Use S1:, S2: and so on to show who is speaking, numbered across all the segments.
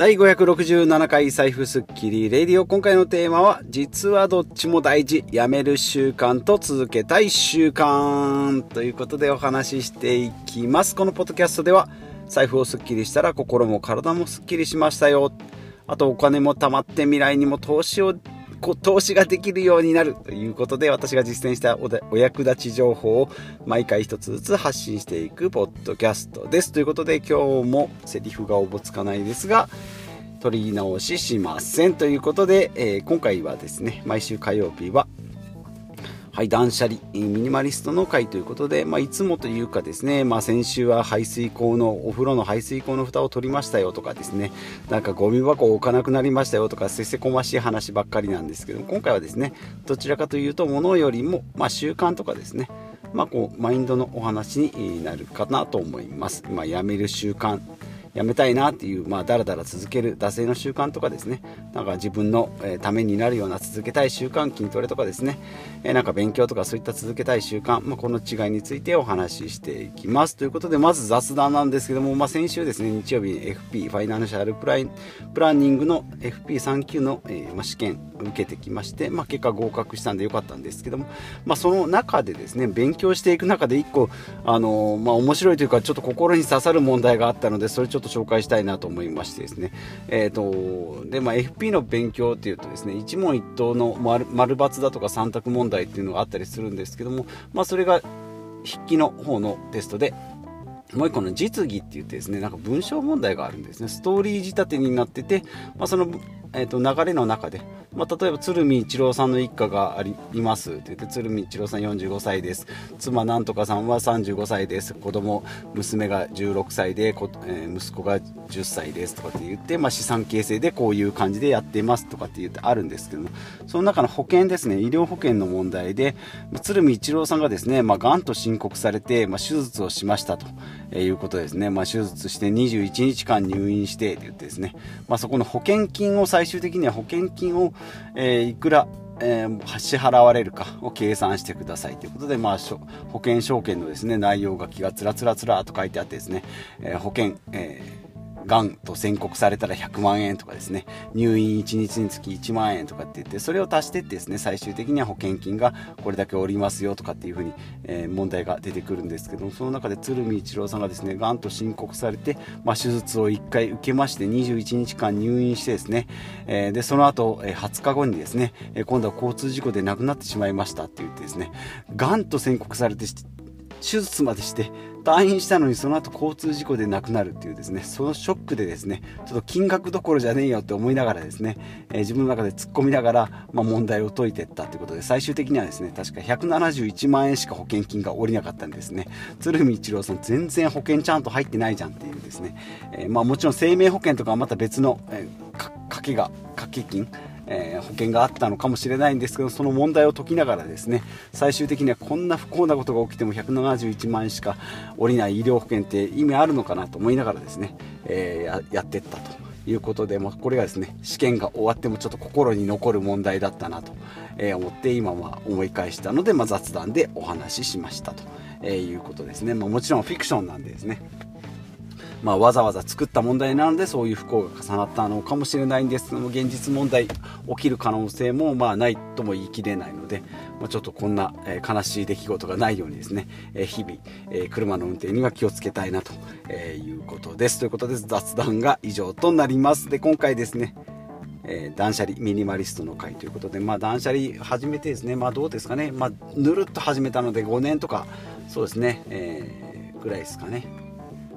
S1: 第567回財布スッキリレディオ。今回のテーマは実はどっちも大事やめる習慣と続けたい習慣ということでお話ししていきます。このポッドキャストでは財布をスッキリしたら心も体もスッキリしましたよ。あとお金も貯まって未来にも投資を投資ができるようになるということで私が実践したお役立ち情報を毎回一つずつ発信していくポッドキャストですということで今日もセリフがおぼつかないですが取り直ししませんということで、えー、今回はですね毎週火曜日ははい、断捨離、ミニマリストの会ということで、まあ、いつもというかですね、まあ、先週は排水口の、お風呂の排水口の蓋を取りましたよとかですね、なんかゴミ箱を置かなくなりましたよとか、せせこましい話ばっかりなんですけど、今回はですね、どちらかというと、ものよりも、まあ、習慣とかですね、まあ、こう、マインドのお話になるかなと思います。まあ、やめる習慣。やめたいなっていう、まあ、だらだら続ける惰性の習慣とかですね、なんか自分の、ためになるような続けたい習慣、筋トレとかですね、えなんか勉強とかそういった続けたい習慣、まあ、この違いについてお話ししていきます。ということで、まず雑談なんですけども、まあ、先週ですね、日曜日に FP、ファイナンシャルプライプランニングの FP3 級の、え、まあ、試験受けてきまして、まあ、結果合格したんでよかったんですけども、まあ、その中でですね、勉強していく中で1個、あの、まあ、面白いというか、ちょっと心に刺さる問題があったので、それちょっとょっと紹介したいなと思いましてですね、え、ー、と、で、まあ、FP の勉強っていうとですね、一問一答の丸丸×だとか3択問題っていうのがあったりするんですけども、まあ、それが筆記の方のテストでもう一個の実技って言ってですね、なんか文章問題があるんですね。ストーリー仕立てになってて、まあ、その、えー、と流れの中で、まあ、例えば鶴見一郎さんの一家がありますって言って鶴見一郎さん45歳です。妻なんとかさんは35歳です。子供娘が16歳で、えー、息子が10歳です。とかって言って、まあ、資産形成でこういう感じでやってます。とかって言ってあるんですけどその中の保険ですね。医療保険の問題で鶴見一郎さんがですね、まあ、がんと申告されて、まあ、手術をしましたということですね、まあ、手術して21日間入院してって言ってですね、まあ、そこの保険金を最終的には保険金をえ、いくら、えー、支払われるかを計算してくださいということで、まあ、保険証券のですね内容書きがつらつらつらと書いてあってですね、えー、保険、えーがんと宣告されたら100万円とかですね、入院1日につき1万円とかって言って、それを足してってですね、最終的には保険金がこれだけおりますよとかっていうふうに、えー、問題が出てくるんですけども、その中で鶴見一郎さんがですね、がんと申告されて、まあ、手術を1回受けまして、21日間入院してですね、えー、で、その後、えー、20日後にですね、え今度は交通事故で亡くなってしまいましたって言ってですね、がんと宣告されて手術までして退院したのにその後交通事故で亡くなるっていうですねそのショックでですねちょっと金額どころじゃねえよって思いながらですね、えー、自分の中で突っ込みながら、まあ、問題を解いていったということで最終的にはですね確か171万円しか保険金が下りなかったんですね。鶴見一郎さん全然保険ちゃんと入ってないじゃんっていうですね、えー、まあ、もちろん生命保険とかはまた別の、えー、掛けが掛け金えー、保険があったのかもしれないんですけどその問題を解きながらですね最終的にはこんな不幸なことが起きても171万円しか下りない医療保険って意味あるのかなと思いながらですね、えー、やっていったということで、まあ、これがですね試験が終わってもちょっと心に残る問題だったなと、え思って今は思い返したので、まあ、雑談でお話ししましたと、えいうことですね、まあ、もちろんフィクションなんでですね。まあ、わざわざ作った問題なのでそういう不幸が重なったのかもしれないんです。けども現実問題起きる可能性もまあないとも言い切れないので、まあ、ちょっとこんな、え悲しい出来事がないようにですね、え日々、え車の運転には気をつけたいなとえいうことです。ということで雑談が以上となります。で今回ですねえー、断捨離ミニマリストの会ということで、まあ、断捨離始めてですね、まあ、どうですかね、まあ、ぬるっと始めたので5年とかそうですね、えー、ぐらいですかね。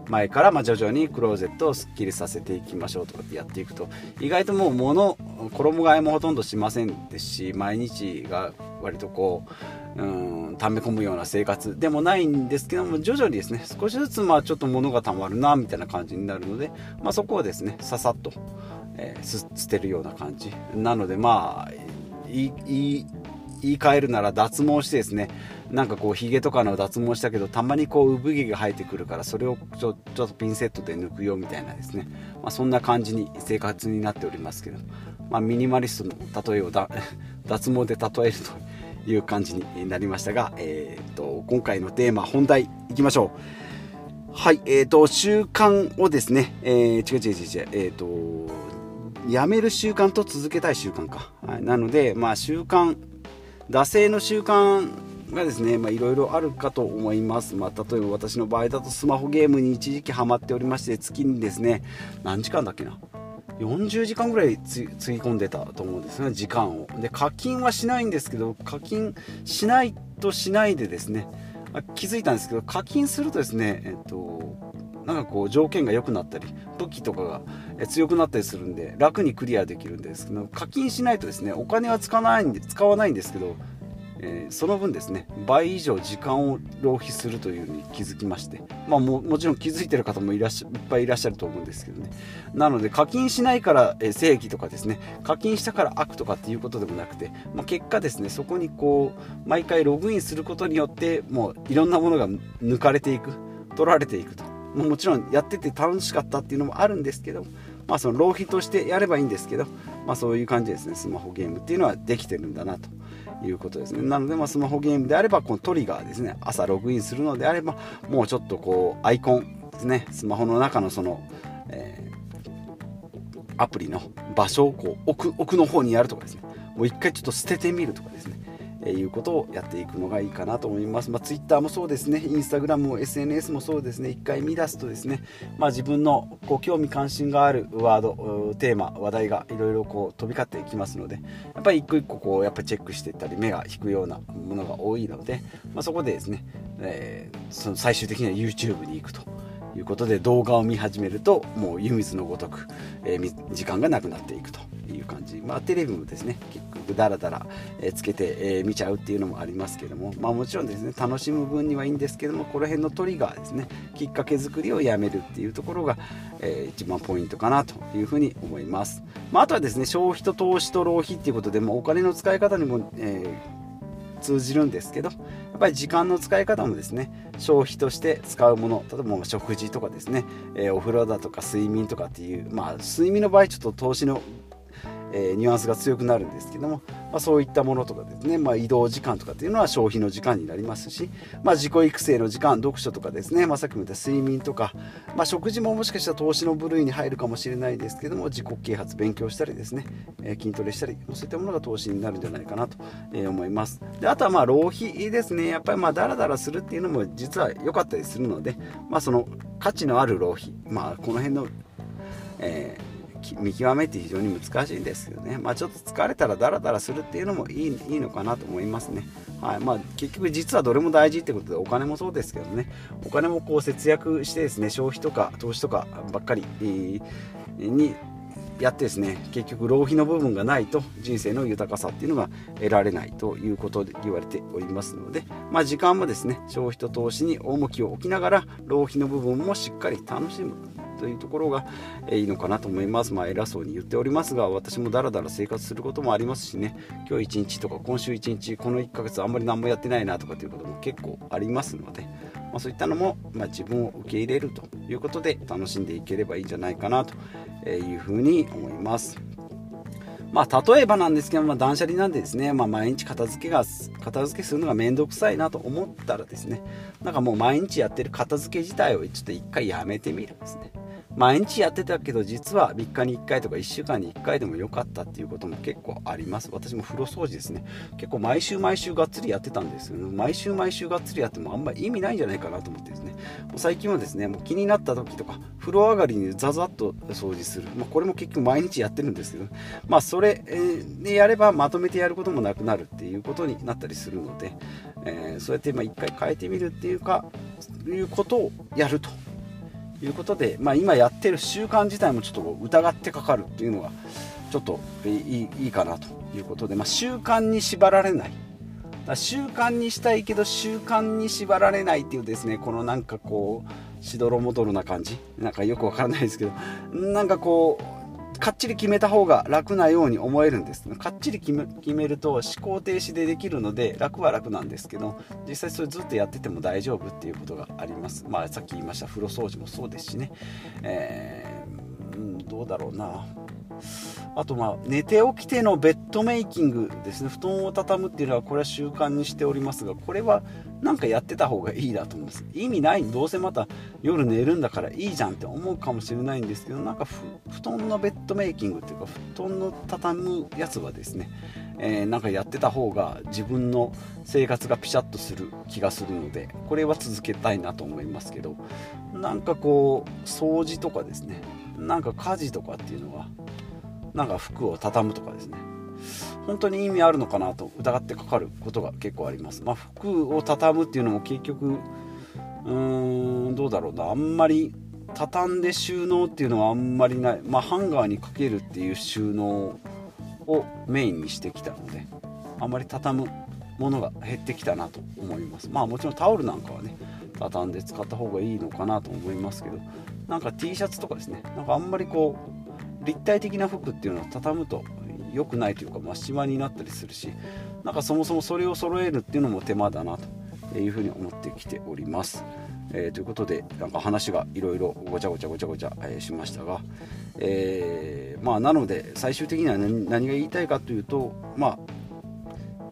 S1: 前からま徐々にクローゼットをすっきりさせていきましょうとかってやっていくと意外ともう物衣替えもほとんどしませんですし毎日が割とこううん溜め込むような生活でもないんですけども徐々にですね少しずつまあちょっと物がたまるなみたいな感じになるので、まあ、そこをですねささっと、えー、捨てるような感じなのでまあ言い換えるなら脱毛してですねなんかこうヒゲとかの脱毛したけどたまにこう産毛が生えてくるからそれをちょちょっとピンセットで抜くよみたいなですね、まあ、そんな感じに生活になっておりますけど、まあ、ミニマリストの例えをだ脱毛で例えるという感じになりましたが、えー、っと今回のテーマ本題いきましょう。はい、えっ、ー、と、習慣をですね、えー、違う違う違う違う、えっ、ー、と、やめる習慣と続けたい習慣か。はい、なので、まあ、習慣、惰性の習慣がですね、いろいろあるかと思います。まあ、例えば私の場合だとスマホゲームに一時期ハマっておりまして、月にですね、何時間だっけな？40時間ぐらいつぎ込んでたと思うんですね、時間を。で、課金はしないんですけど、課金しないとしないでですね、気づいたんですけど、課金するとですね、えっと、なんかこう条件が良くなったり武器とかが強くなったりするんで楽にクリアできるんですけど課金しないとですねお金は使わないんで使わないんですけどえー、その分ですね倍以上時間を浪費するというのに気づきまして、まあ、ももちろん気づいてる方もいらっしゃいっぱいいらっしゃると思うんですけどね。なので課金しないから、え、正義とかですね課金したから悪とかっていうことでもなくて、まあ、結果ですねそこにこう毎回ログインすることによってもういろんなものが抜かれていく取られていくと。もちろんやってて楽しかったっていうのもあるんですけどまあその浪費としてやればいいんですけど、まあ、そういう感じですねスマホゲームっていうのはできてるんだなと。いうことですね。なので、ま、スマホゲームであればこのトリガーですね。朝ログインするのであればもうちょっとこうアイコンですね。スマホの中のその、えー、アプリの場所をこう奥奥の方にやるとかですね。もう一回ちょっと捨ててみるとかですね。えいうことをやっていくのがいいかなと思います。まあ、Twitter もそうですね、Instagram も SNS もそうですね、一回見出すとですね、まあ、自分のこう興味関心があるワード、テーマ、話題がいろいろこう飛び交っていきますので、やっぱり一個一個こうやっぱチェックしていったり、目が引くようなものが多いので、まあ、そこでですね、えー、その最終的には YouTube に行くと。いうことで動画を見始めるともう湯水のごとく、えー、時間がなくなっていくとていう感じ、まあ、テレビもですね結局ダラダラ、つけて、え見ちゃうっていうのもありますけども、まあ、もちろんですね楽しむ分にはいいんですけどもこの辺のトリガーですねきっかけ作りをやめるっていうところが、えー、一番ポイントかなというふうに思います、まあ、あとはですね消費と投資と浪費っていうことで、ま、お金の使い方にも、えー、通じるんですけどやっぱり時間の使い方もですね消費として使うもの例えば食事とかですね、えー、お風呂だとか睡眠とかっていうまあ睡眠の場合ちょっと投資のえー、ニュアンスが強くなるんですけども、まあ、そういったものとかですね、まあ、移動時間とかっていうのは消費の時間になりますし、まあ、自己育成の時間読書とかですね、まあ、さっきも言った睡眠とか、まあ、食事ももしかしたら投資の部類に入るかもしれないですけども自己啓発勉強したりですね、えー、筋トレしたりそういったものが投資になるんじゃないかなと、思います。であとはまあ浪費ですね。やっぱりまあダラダラするっていうのも実は良かったりするので、まあ、その価値のある浪費、まあ、この辺の、えー見極めって非常に難しいんですけどね、まあ、ちょっと疲れたらダラダラするっていうのもいいいいのかなと思いますね。はい。まあ、結局実はどれも大事ってことでお金もそうですけどね。お金もこう節約してですね消費とか投資とかばっかりにやってですね結局浪費の部分がないと人生の豊かさっていうのが得られないということで言われておりますので、まあ、時間もですね消費と投資に重きを置きながら浪費の部分もしっかり楽しむ。というところが、えいいのかなと思います。まあ、偉そうに言っておりますが、私もダラダラ生活することもありますしね、今日1日とか今週1日、この1ヶ月あんまり何もやってないなとかっていうことも結構ありますので、まあ、そういったのも、まあ、自分を受け入れるということで楽しんでいければいいんじゃないかなというふうに思います。まあ、例えばなんですけど、まあ、断捨離なんでですね、まあ、毎日片付けが、片付けするのがめんどくさいなと思ったらですね、なんかもう毎日やってる片付け自体をちょっと一回やめてみるんですね。毎日やってたけど実は3日に1回とか1週間に1回でもよかったっていうことも結構あります。私も風呂掃除ですね。結構毎週毎週がっつりやってたんですけど毎週毎週がっつりやってもあんまり意味ないんじゃないかなと思ってですね。もう最近はですねもう気になった時とか風呂上がりにザザッと掃除する、まあ、これも結局毎日やってるんですけどまあそれでやればまとめてやることもなくなるっていうことになったりするので、えー、そうやってま1回変えてみるっていうかいうことをやると。いうことで、まあ、今やってる習慣自体もちょっと疑ってかかるっていうのがちょっといいいいかなということで、まあ、習慣に縛られない。習慣にしたいけど習慣に縛られないっていうですねこのなんかこうしどろもどろな感じ。なんかよくわからないですけどなんかこうかっちり決めた方が楽なように思えるんです。かっちり決めると思考停止でできるので楽は楽なんですけど実際それずっとやってても大丈夫っていうことがあります。まあさっき言いました風呂掃除もそうですしね、えー、うんどうだろうな。あとまあ寝て起きてのベッドメイキングですね。布団を畳むっていうのはこれは習慣にしておりますがこれはなんかやってた方がいいだと思います。意味ないどうせまた夜寝るんだからいいじゃんって思うかもしれないんですけどなんか布団のベッドメイキングっていうか布団の畳むやつはですね、えー、なんかやってた方が自分の生活がピシャッとする気がするのでこれは続けたいなと思いますけどなんかこう掃除とかですねなんか家事とかっていうのはなんか服を畳むとかですね本当に意味あるのかなと疑ってかかることが結構あります。まあ、服を畳むっていうのも結局うーんどうだろうな。あんまり畳んで収納っていうのはあんまりない、まあ、ハンガーにかけるっていう収納をメインにしてきたのであんまり畳むものが減ってきたなと思います。まあもちろんタオルなんかはね畳んで使った方がいいのかなと思いますけどなんか T シャツとかですね。なんかあんまりこう立体的な服っていうのを畳むと良くないというか、まあ、シワになったりするしなんかそもそもそれを揃えるっていうのも手間だなというふうに思ってきております。えー、ということでなんか話がいろいろごちゃごちゃごちゃごちゃ、えー、しましたが、えー、まあ、なので最終的には何何が言いたいかというとまあ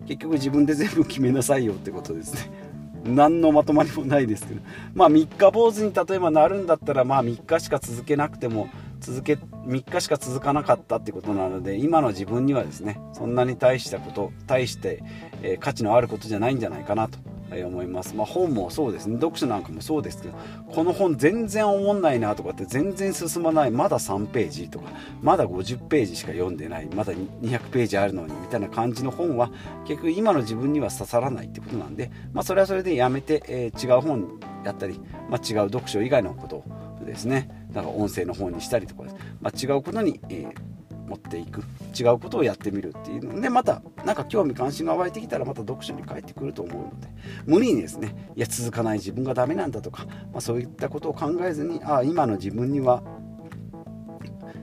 S1: 結局自分で全部決めなさいよってことですね。何のまとまりもないですけどまあ三日坊主に例えばなるんだったらまあ3日しか続けなくても続け3日しか続かなかったってことなので今の自分にはですねそんなに大したこと大して、えー、価値のあることじゃないんじゃないかなと思います、まあ、本もそうですね読書なんかもそうですけどこの本全然思んないなとかって全然進まないまだ3ページとかまだ50ページしか読んでないまだ200ページあるのにみたいな感じの本は結局今の自分には刺さらないってことなんで、まあ、それはそれでやめて、えー、違う本やったり、まあ、違う読書以外のことですね。だか音声の方にしたりとか、まあ、違うことに、えー、持っていく。違うことをやってみるっていうのでまた何か興味関心が湧いてきたらまた読書に帰ってくると思うので。無理にですねいや続かない自分がダメなんだとか、まあ、そういったことを考えずにああ今の自分には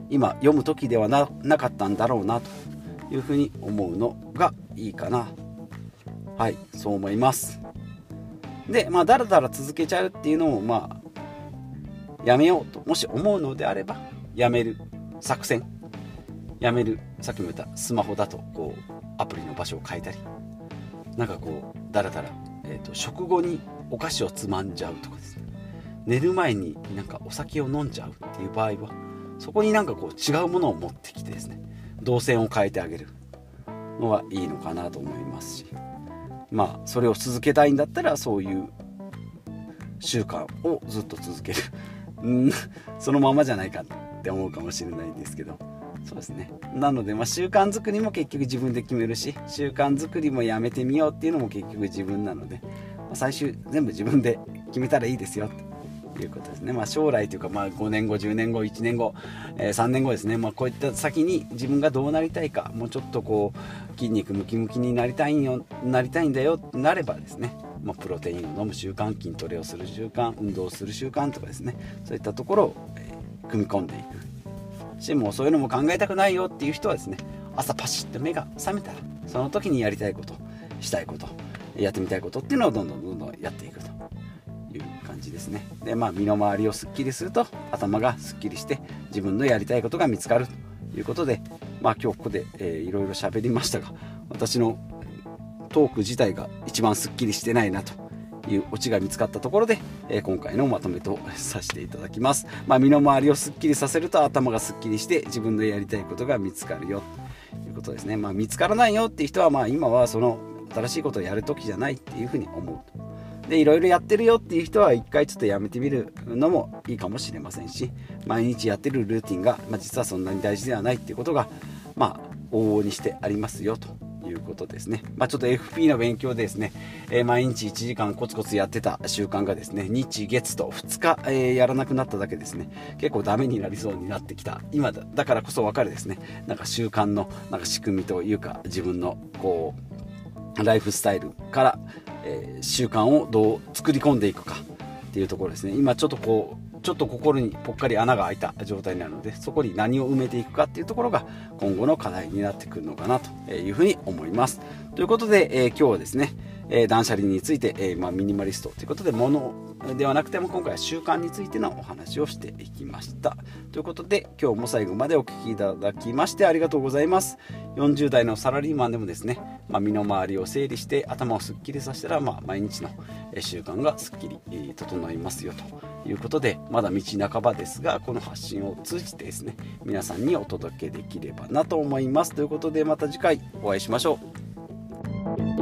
S1: 今読む時ではなかったんだろうなというふうに思うのがいいかな。はいそう思います。でまあだらだら続けちゃうっていうのもまあやめようともし思うのであればやめる作戦。やめるさっきも言ったスマホだとこうアプリの場所を変えたり。なんかこうだらだら、えーと、食後にお菓子をつまんじゃうとかです。ね寝る前になんかお酒を飲んじゃうっていう場合はそこになんかこう違うものを持ってきてですね。動線を変えてあげる。のがいいのかなと思いますし。まあそれを続けたいんだったらそういう習慣をずっと続ける。うんそのままじゃないかって思うかもしれないんですけど。そうですね。なので、まあ、習慣作りも結局自分で決めるし習慣作りもやめてみようっていうのも結局自分なので、まあ、最終全部自分で決めたらいいですよということですね、まあ、将来というか、まあ、5年後10年後1年後、えー、3年後ですね、まあ、こういった先に自分がどうなりたいかもうちょっとこう筋肉ムキムキになりたいんよなりたいんだよなればですねまあ、プロテインを飲む習慣筋トレをする習慣運動をする習慣とかですね。そういったところを、えー、組み込んでいく。しもうそういうのも考えたくないよっていう人はですね朝パシッと目が覚めたらその時にやりたいことしたいことやってみたいことっていうのをどんどんどんどんやっていくと。いう感じですね。でまあ身の回りをすっきりすると頭がすっきりして自分のやりたいことが見つかるということでまあ今日ここで、えー、いろいろ喋りましたが私のトーク自体が一番すっきりしてないなというオチが見つかったところで、えー、今回のまとめとさせていただきます、まあ、身の回りをすっきりさせると頭がすっきりして自分のやりたいことが見つかるよということですね、まあ、見つからないよっていう人はまあ今はその新しいことをやる時じゃないっていうふうに思うでいろいろやってるよっていう人は一回ちょっとやめてみるのもいいかもしれませんし毎日やってるルーティンが、まあ、実はそんなに大事ではないっていうことがまあ往々にしてありますよと。いうことですね。まあ、ちょっと FP の勉強でですね、えー、毎日1時間コツコツやってた習慣がですね、日月と2日、えー、やらなくなっただけですね、結構ダメになりそうになってきた。今だだからこそわかるですね、なんか習慣のなんか仕組みというか、自分のこう、ライフスタイルから、えー、習慣をどう作り込んでいくかっていうところですね。今ちょっとこう、ちょっと心にぽっかり穴が開いた状態になるのでそこに何を埋めていくかっていうところが今後の課題になってくるのかなというふうに思います。ということで、えー、今日はですね、えー、断捨離について、えー、まあ、ミニマリストということで物ではなくても今回は習慣についてのお話をしていきました。ということで今日も最後までお聴きいただきましてありがとうございます。40代のサラリーマンでもですね、まあ、身の回りを整理して頭をすっきりさせたら、まあ、毎日の習慣がすっきり整いますよと。いうことでまだ道半ばですがこの発信を通じてですね皆さんにお届けできればなと思います。ということでまた次回お会いしましょう。